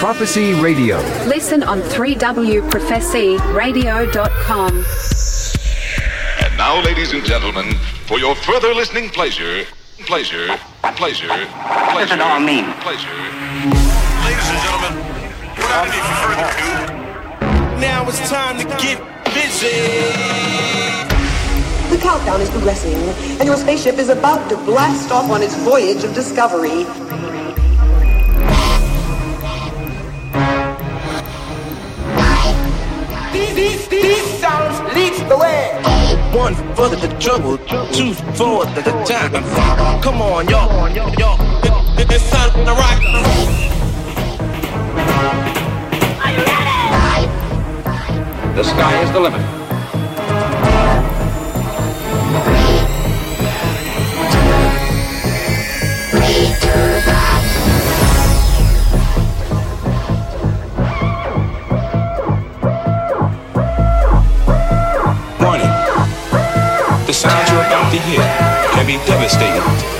Prophecy Radio. Listen on 3wprophecyradio.com. And now, ladies and gentlemen, for your further listening pleasure, pleasure, pleasure, pleasure. What does it all mean? Pleasure. Ladies and gentlemen, without any further ado, now it's time to get busy. The countdown is progressing, and your spaceship is about to blast off on its voyage of discovery. These, these, these sounds leads the way. One for the trouble, two for the, the time. Come on, y'all, y'all. It, it's time to rock. Are you ready? The sky is the limit. Can